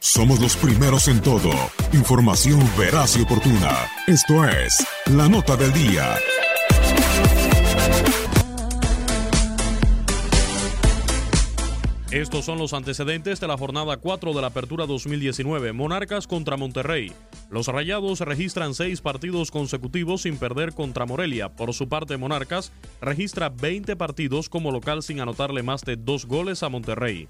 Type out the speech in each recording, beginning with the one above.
Somos los primeros en todo. Información veraz y oportuna. Esto es La Nota del Día. Estos son los antecedentes de la jornada 4 de la Apertura 2019. Monarcas contra Monterrey. Los Rayados registran seis partidos consecutivos sin perder contra Morelia. Por su parte, Monarcas registra 20 partidos como local sin anotarle más de dos goles a Monterrey.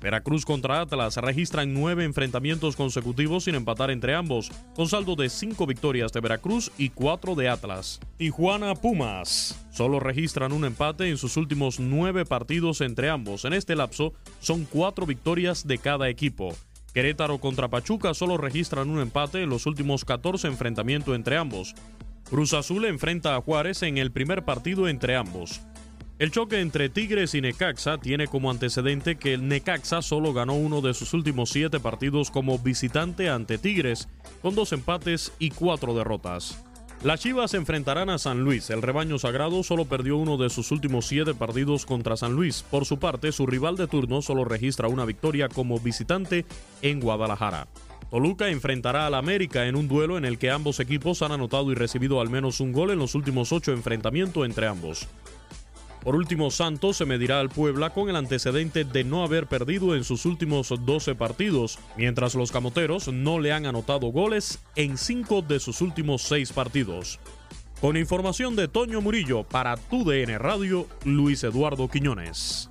Veracruz contra Atlas registran nueve enfrentamientos consecutivos sin empatar entre ambos, con saldo de cinco victorias de Veracruz y cuatro de Atlas. Tijuana Pumas solo registran un empate en sus últimos nueve partidos entre ambos. En este lapso son cuatro victorias de cada equipo. Querétaro contra Pachuca solo registran un empate en los últimos 14 enfrentamientos entre ambos. Cruz Azul enfrenta a Juárez en el primer partido entre ambos. El choque entre Tigres y Necaxa tiene como antecedente que el Necaxa solo ganó uno de sus últimos siete partidos como visitante ante Tigres, con dos empates y cuatro derrotas. Las Chivas enfrentarán a San Luis. El rebaño sagrado solo perdió uno de sus últimos siete partidos contra San Luis. Por su parte, su rival de turno solo registra una victoria como visitante en Guadalajara. Toluca enfrentará al América en un duelo en el que ambos equipos han anotado y recibido al menos un gol en los últimos ocho enfrentamientos entre ambos. Por último, Santos se medirá al Puebla con el antecedente de no haber perdido en sus últimos 12 partidos, mientras los camoteros no le han anotado goles en 5 de sus últimos 6 partidos. Con información de Toño Murillo para Tu DN Radio, Luis Eduardo Quiñones.